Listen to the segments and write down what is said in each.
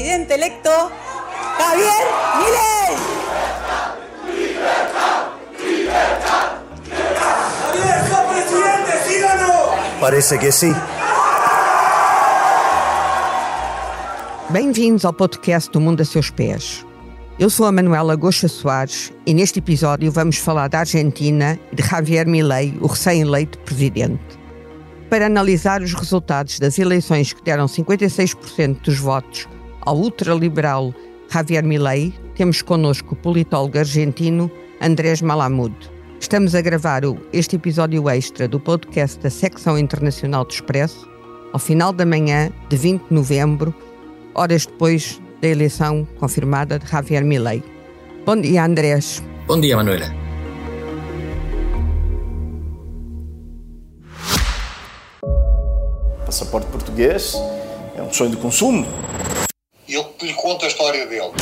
presidente electo Javier Milei. Javier, sos presidente, ¿sí o no? Parece que sí. Bem-vindos ao podcast do Mundo a Seus Pés. Eu sou a Manuela Goxa Soares e neste episódio vamos falar da Argentina e de Javier Milei, o recém-eleito presidente. Para analisar os resultados das eleições que deram 56% dos votos ao ultraliberal Javier Milei, temos connosco o politólogo argentino Andrés Malamud. Estamos a gravar este episódio extra do podcast da Secção Internacional do Expresso ao final da manhã de 20 de novembro, horas depois da eleição confirmada de Javier Milei. Bom dia, Andrés. Bom dia, Manuela. Passaporte português é um sonho de consumo. E eu lhe conto a história dele,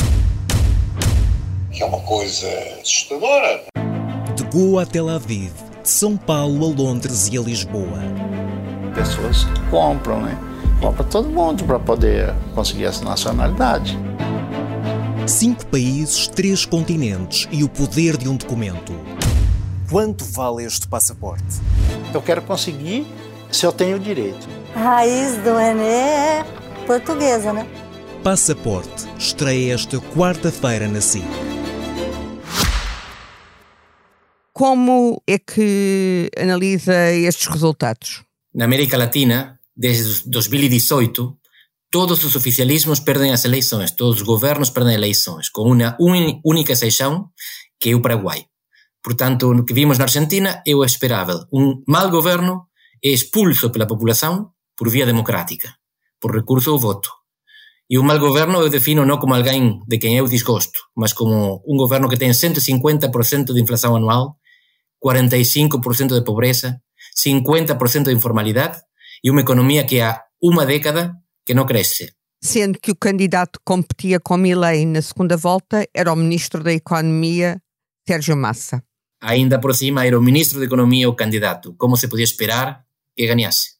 que é uma coisa assustadora. De Goa a Tel Aviv, de São Paulo a Londres e a Lisboa. Pessoas compram, né? Compra todo mundo para poder conseguir essa nacionalidade. Cinco países, três continentes e o poder de um documento. Quanto vale este passaporte? Eu quero conseguir se eu tenho direito. A raiz do René é portuguesa, né? Passaporte estreia esta quarta-feira na SIC. Como é que analisa estes resultados? Na América Latina, desde 2018, todos os oficialismos perdem as eleições, todos os governos perdem eleições, com uma única exceção, que é o Paraguai. Portanto, no que vimos na Argentina é o esperável. Um mau governo é expulso pela população por via democrática, por recurso ao voto. E o mau governo eu defino não como alguém de quem eu desgosto, mas como um governo que tem 150% de inflação anual, 45% de pobreza, 50% de informalidade e uma economia que há uma década que não cresce. Sendo que o candidato que competia com Milley na segunda volta era o ministro da Economia, Sérgio Massa. Ainda por cima era o ministro da Economia o candidato. Como se podia esperar que ganhasse?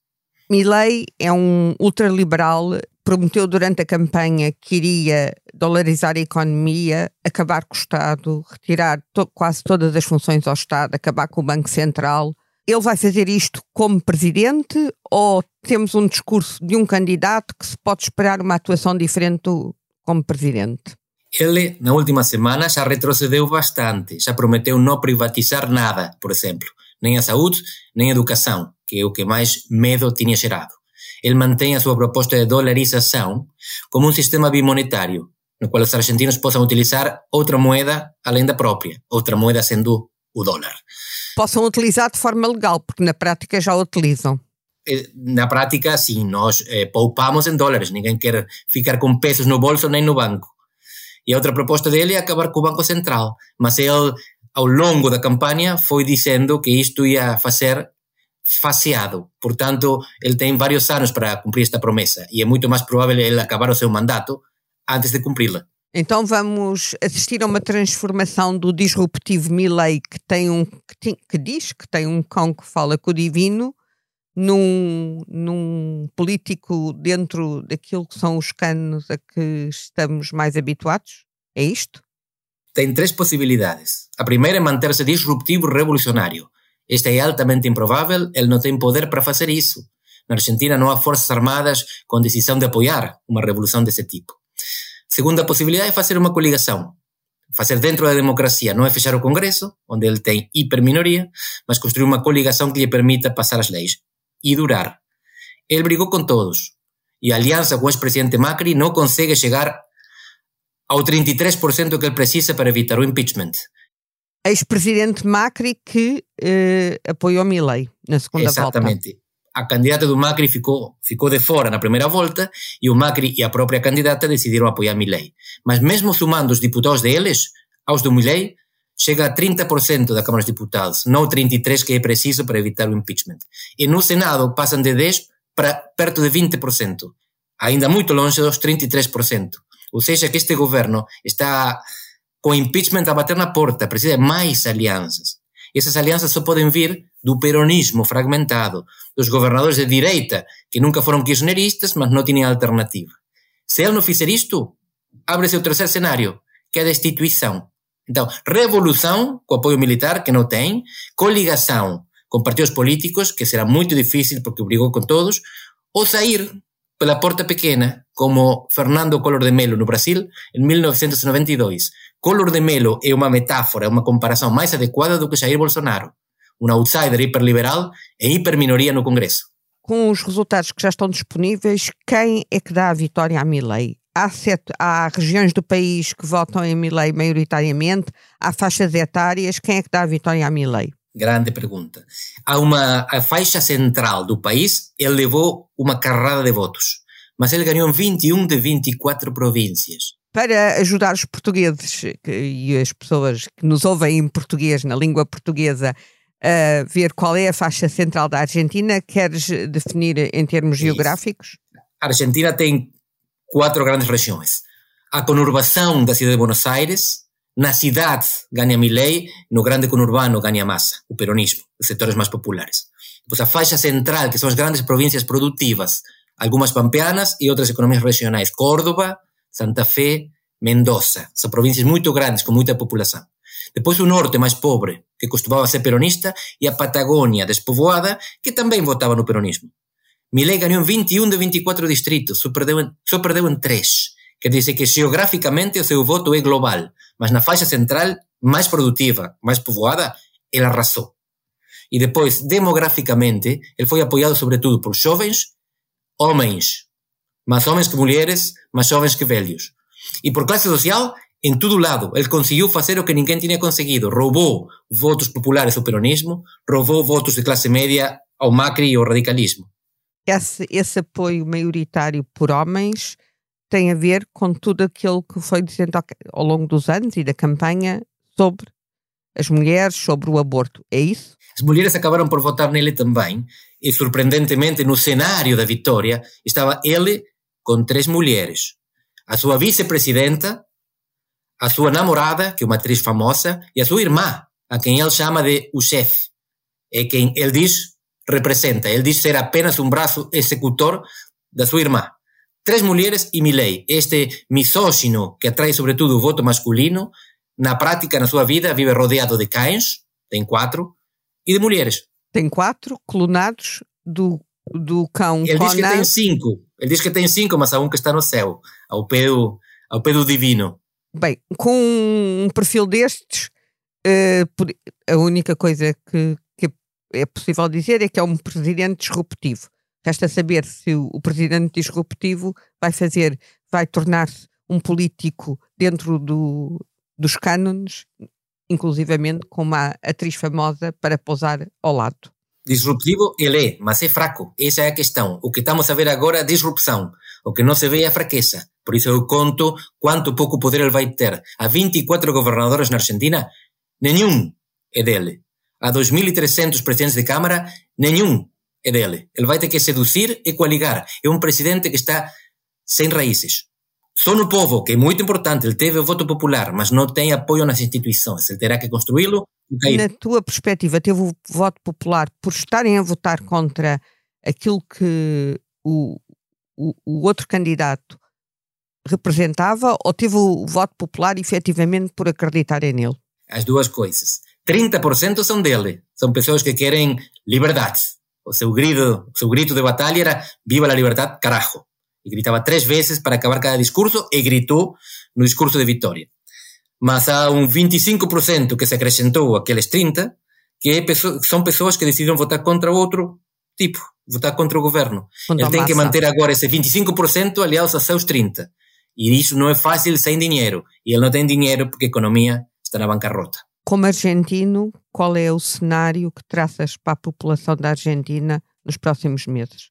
Milley é um ultraliberal, prometeu durante a campanha que iria dolarizar a economia, acabar com o Estado, retirar to quase todas as funções ao Estado, acabar com o Banco Central. Ele vai fazer isto como presidente ou temos um discurso de um candidato que se pode esperar uma atuação diferente como presidente? Ele, na última semana, já retrocedeu bastante. Já prometeu não privatizar nada, por exemplo. Nem a saúde, nem a educação, que é o que mais medo tinha gerado. Ele mantém a sua proposta de dolarização como um sistema bimonetário, no qual os argentinos possam utilizar outra moeda além da própria, outra moeda sendo o dólar. Possam utilizar de forma legal, porque na prática já utilizam. Na prática, sim, nós eh, poupamos em dólares, ninguém quer ficar com pesos no bolso nem no banco. E a outra proposta dele é acabar com o Banco Central. Mas ele, ao longo da campanha, foi dizendo que isto ia fazer faseado. Portanto, ele tem vários anos para cumprir esta promessa. E é muito mais provável ele acabar o seu mandato antes de cumpri-la. Então vamos assistir a uma transformação do disruptivo Milley que tem um que, tem, que diz que tem um cão que fala com o divino num, num político dentro daquilo que são os canos a que estamos mais habituados? É isto? Tem três possibilidades. A primeira é manter-se disruptivo revolucionário. Esta é altamente improvável, ele não tem poder para fazer isso. Na Argentina não há forças armadas com decisão de apoiar uma revolução desse tipo. Segunda possibilidade é fazer uma coligação. Fazer dentro da democracia não é fechar o Congresso, onde ele tem hiperminoria, mas construir uma coligação que lhe permita passar as leis e durar. Ele brigou com todos. E a aliança com o ex-presidente Macri não consegue chegar ao 33% que ele precisa para evitar o impeachment. Ex-presidente Macri que eh, apoiou Milley na segunda Exatamente. volta. A candidata do Macri ficou, ficou de fora na primeira volta e o Macri e a própria candidata decidiram apoiar Milley. Mas mesmo somando os deputados deles aos do Milley, chega a 30% da Câmara dos Deputados, não 33% que é preciso para evitar o impeachment. E no Senado passam de 10% para perto de 20%, ainda muito longe dos 33%. Ou seja, que este governo está com impeachment a bater na porta, precisa de mais alianças. E essas alianças só podem vir do peronismo fragmentado, dos governadores de direita, que nunca foram kirchneristas, mas não tinham alternativa. Se ele não fizer isto, abre-se o terceiro cenário, que é a destituição. Então, revolução com apoio militar, que não tem, coligação com partidos políticos, que será muito difícil porque brigou com todos, ou sair pela porta pequena, como Fernando Collor de Mello no Brasil, em 1992. Collor de Mello é uma metáfora, é uma comparação mais adequada do que Jair Bolsonaro, um outsider hiperliberal e hiperminoria no Congresso. Com os resultados que já estão disponíveis, quem é que dá a vitória a Milley? Há, sete, há regiões do país que votam em Milley maioritariamente, há faixas etárias, quem é que dá a vitória a Milley? Grande pergunta. Há uma a faixa central do país, ele levou uma carrada de votos, mas ele ganhou 21 de 24 províncias. Para ajudar os portugueses e as pessoas que nos ouvem em português, na língua portuguesa, a ver qual é a faixa central da Argentina, queres definir em termos Isso. geográficos? A Argentina tem quatro grandes regiões. A conurbação da cidade de Buenos Aires, na cidade ganha Milei, no grande conurbano ganha Massa, o peronismo, os setores mais populares. Depois a faixa central, que são as grandes províncias produtivas, algumas pampeanas e outras economias regionais, Córdoba, Santa Fe, Mendoza. São províncias muito grandes, com muita população. Depois o norte mais pobre, que costumava ser peronista, e a Patagônia despovoada, que também votava no peronismo. Milei ganhou 21 de 24 distritos, só perdeu em, só perdeu em 3. Quer dizer que geograficamente o seu voto é global, mas na faixa central, mais produtiva, mais povoada, ele arrasou. E depois, demograficamente, ele foi apoiado sobretudo por jovens, homens, mais homens que mulheres, mais jovens que velhos. E por classe social, em todo lado. Ele conseguiu fazer o que ninguém tinha conseguido. Roubou votos populares ao peronismo, roubou votos de classe média ao Macri e ao radicalismo. Esse, esse apoio maioritário por homens tem a ver com tudo aquilo que foi dizendo ao, ao longo dos anos e da campanha sobre as mulheres, sobre o aborto. É isso? As mulheres acabaram por votar nele também, e surpreendentemente no cenário da vitória estava ele com três mulheres. A sua vice-presidenta, a sua namorada, que é uma atriz famosa, e a sua irmã, a quem ele chama de o chefe. É quem ele diz representa. Ele diz ser apenas um braço executor da sua irmã. Três mulheres e Milley, este misógino que atrai sobretudo o voto masculino, na prática, na sua vida, vive rodeado de cães, tem quatro, e de mulheres. Tem quatro clonados do, do cão Ele diz que tem cinco. Ele diz que tem cinco, mas há um que está no céu, ao pé do, ao pé do divino. Bem, com um perfil destes, uh, a única coisa que, que, é possível dizer é que é um presidente disruptivo. Resta saber se o, o presidente disruptivo vai fazer, vai tornar-se um político dentro do, dos cânones, inclusivamente com uma atriz famosa para pousar ao lado. Disruptivo ele é, mas é fraco. Essa é a questão. O que estamos a ver agora é disrupção. O que não se vê é a fraqueza. Por isso eu conto quanto pouco poder ele vai ter. Há 24 governadores na Argentina, nenhum é dele. Há 2.300 presidentes de Câmara, nenhum é dele. Ele vai ter que seduzir e coaligar. É um presidente que está sem raízes. Só no povo, que é muito importante, ele teve o voto popular, mas não tem apoio nas instituições. Ele terá que construí-lo. Na tua perspectiva, teve o voto popular por estarem a votar contra aquilo que o, o, o outro candidato representava ou teve o voto popular efetivamente por acreditarem nele? As duas coisas. 30% são dele. São pessoas que querem liberdade. O seu grito, o seu grito de batalha era Viva a liberdade, carajo e gritava três vezes para acabar cada discurso e gritou no discurso de vitória. Mas há um 25% que se acrescentou àqueles 30%, que é são pessoas que decidiram votar contra outro tipo, votar contra o governo. Contra Ele tem que manter agora esse 25% aliados a seus 30%. E isso não é fácil sem dinheiro. E ele não tem dinheiro porque a economia está na bancarrota. Como argentino, qual é o cenário que traças para a população da Argentina nos próximos meses?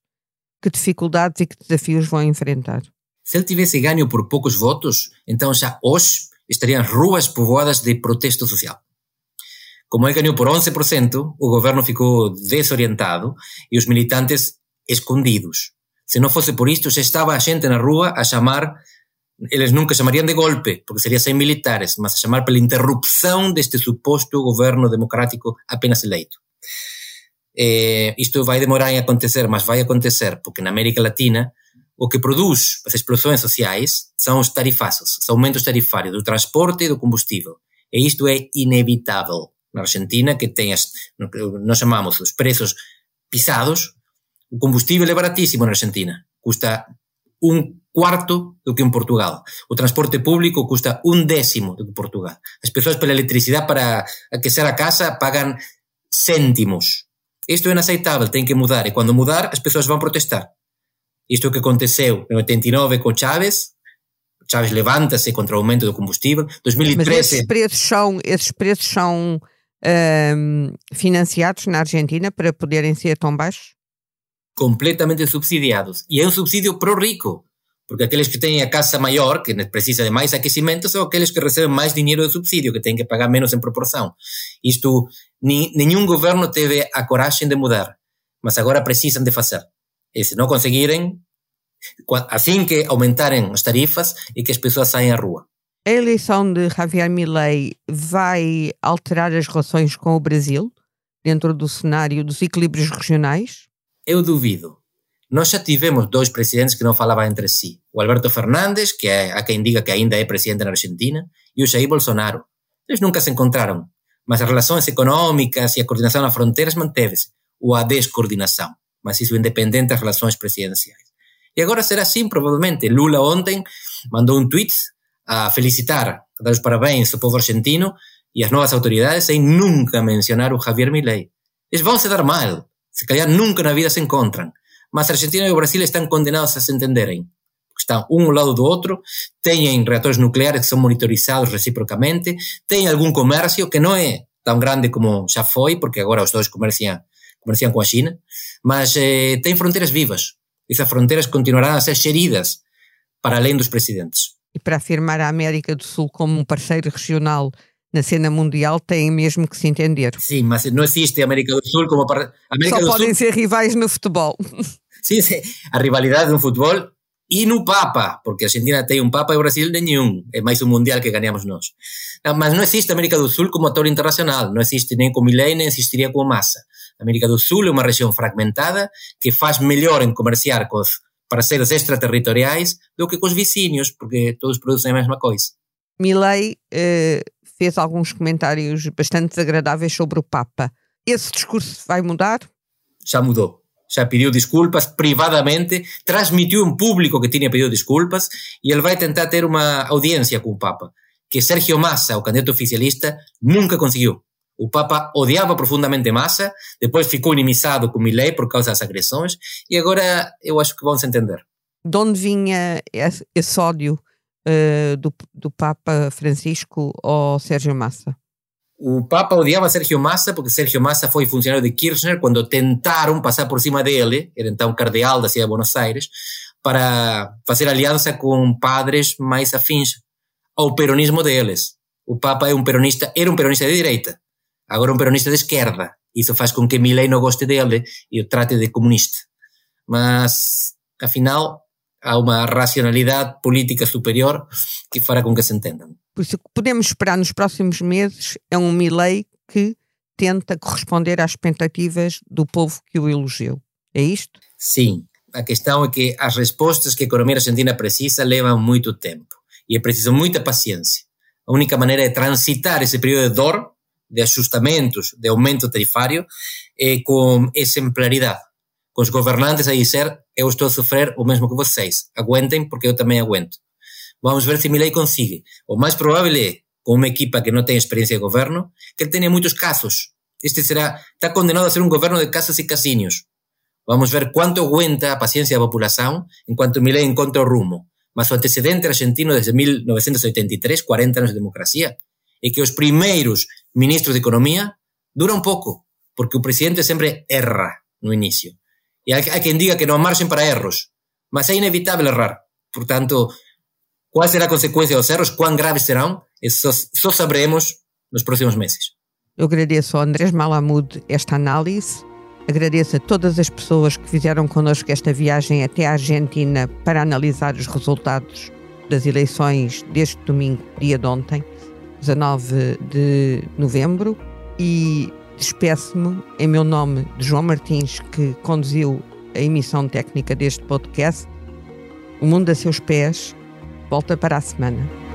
que dificuldades e que desafios vão enfrentar? Se ele tivesse ganho por poucos votos, então já hoje estariam ruas povoadas de protesto social. Como ele ganhou por 11%, o governo ficou desorientado e os militantes escondidos. Se não fosse por isto, já estava a gente na rua a chamar, eles nunca chamariam de golpe, porque seria sem militares, mas a chamar pela interrupção deste suposto governo democrático apenas eleito. Eh, isto vai demorar em acontecer, mas vai acontecer, porque na América Latina o que produz as explosões sociais são os tarifaços, os aumentos tarifários do transporte e do combustível. E isto é inevitável na Argentina, que tem as, nós chamamos os preços pisados. O combustível é baratíssimo na Argentina, custa um quarto do que em Portugal. O transporte público custa um décimo do que em Portugal. As pessoas pela eletricidade para aquecer a casa pagam cêntimos. Isto é inaceitável, tem que mudar. E quando mudar, as pessoas vão protestar. Isto que aconteceu em 89 com Chávez, Chávez levanta-se contra o aumento do combustível. 2013. Mas esses preços são, esses preços são um, financiados na Argentina para poderem ser tão baixos? Completamente subsidiados. E é um subsídio pro rico. Porque aqueles que têm a casa maior, que precisa de mais aquecimento, são aqueles que recebem mais dinheiro de subsídio, que têm que pagar menos em proporção. Isto, ni, nenhum governo teve a coragem de mudar, mas agora precisam de fazer. E se não conseguirem, assim que aumentarem as tarifas e que as pessoas saem à rua. A eleição de Javier Milei vai alterar as relações com o Brasil dentro do cenário dos equilíbrios regionais? Eu duvido. Nós já tivemos dois presidentes que não falavam entre si. O Alberto Fernandes, que é a quem diga que ainda é presidente na Argentina, e o Jair Bolsonaro. Eles nunca se encontraram, mas as relações econômicas e a coordenação nas fronteiras manteve-se, ou a descoordenação, mas isso independente das relações presidenciais. E agora será assim, provavelmente. Lula ontem mandou um tweet a felicitar, a dar os parabéns ao povo argentino e às novas autoridades sem nunca mencionar o Javier Milei. Eles vão se dar mal, se calhar nunca na vida se encontram, mas Argentina e o Brasil estão condenados a se entenderem. Estão um lado do outro, têm reatores nucleares que são monitorizados reciprocamente, têm algum comércio que não é tão grande como já foi, porque agora os dois comerciam, comerciam com a China, mas eh, têm fronteiras vivas. Essas fronteiras continuarão a ser geridas para além dos presidentes e para afirmar a América do Sul como um parceiro regional na cena mundial têm mesmo que se entender. Sim, mas não existe América do Sul como para América Só podem Sul... ser rivais no futebol. Sim, sim, a rivalidade no futebol e no Papa, porque a Argentina tem um Papa e o Brasil nenhum, é mais um mundial que ganhamos nós. Mas não existe América do Sul como ator internacional, não existe nem com Milei, nem existiria com Massa. América do Sul é uma região fragmentada que faz melhor em comerciar com os parceiros extraterritoriais do que com os vizinhos, porque todos produzem a mesma coisa. Milley eh, fez alguns comentários bastante desagradáveis sobre o Papa. Esse discurso vai mudar? Já mudou. Já pediu desculpas privadamente, transmitiu em público que tinha pedido desculpas e ele vai tentar ter uma audiência com o Papa, que Sergio Massa, o candidato oficialista, nunca conseguiu. O Papa odiava profundamente Massa, depois ficou inimizado com Milley por causa das agressões, e agora eu acho que vão se entender. De onde vinha esse ódio uh, do, do Papa Francisco ao Sérgio Massa? O Papa odiava Sérgio Massa porque Sérgio Massa foi funcionário de Kirchner quando tentaram passar por cima dele, era então cardeal da cidade de Buenos Aires, para fazer aliança com padres mais afins ao peronismo deles. O Papa é um peronista, era um peronista de direita, agora um peronista de esquerda. Isso faz com que Milley não goste dele e o trate de comunista. Mas, afinal, há uma racionalidade política superior que fará com que se entendam. Por isso, o que podemos esperar nos próximos meses é um Milley que tenta corresponder às expectativas do povo que o elogiou. É isto? Sim. A questão é que as respostas que a economia argentina precisa levam muito tempo e é preciso muita paciência. A única maneira de transitar esse período de dor de axustamentos, de aumento tarifario, eh, con exemplaridade. Con os gobernantes a dizer, eu estou a sofrer o mesmo que vocês, aguentem porque eu tamén aguento. Vamos ver se Milei consigue. O máis probable é, con unha equipa que non ten experiencia de goberno, que ele tenha moitos casos. Este será, está condenado a ser un goberno de casas e casiños. Vamos ver quanto aguenta a paciencia da população enquanto Milei encontra o rumo. Mas o antecedente argentino desde 1983, 40 anos de democracia, é que os primeiros ministros de Economía dura un pouco, porque o presidente sempre erra no inicio. E hai, hai quen diga que non marxen para erros, mas é inevitable errar. Por tanto, qual será a consecuencia dos erros, cuán graves serán, só, só sabremos nos próximos meses. Eu agradeço ao Andrés Malamud esta análise, agradeço a todas as pessoas que fizeram connosco esta viagem até a Argentina para analisar os resultados das eleições deste domingo, dia de ontem. 19 de novembro e despeço-me em meu nome de João Martins, que conduziu a emissão técnica deste podcast, O Mundo a Seus Pés volta para a semana.